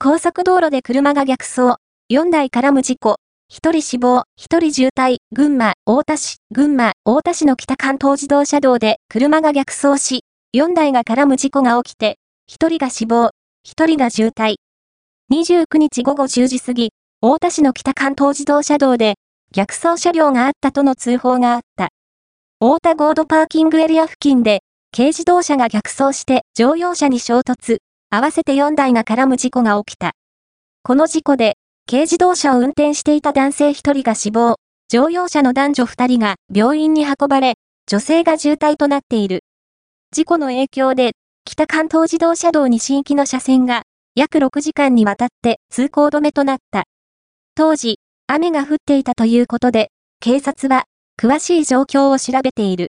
高速道路で車が逆走、4台絡む事故、1人死亡、1人重体、群馬、太田市、群馬、太田市の北関東自動車道で車が逆走し、4台が絡む事故が起きて、1人が死亡、1人が重体。29日午後10時過ぎ、太田市の北関東自動車道で、逆走車両があったとの通報があった。太田ゴードパーキングエリア付近で、軽自動車が逆走して乗用車に衝突、合わせて4台が絡む事故が起きた。この事故で、軽自動車を運転していた男性1人が死亡、乗用車の男女2人が病院に運ばれ、女性が重体となっている。事故の影響で、北関東自動車道西行きの車線が、約6時間にわたって通行止めとなった。当時、雨が降っていたということで、警察は、詳しい状況を調べている。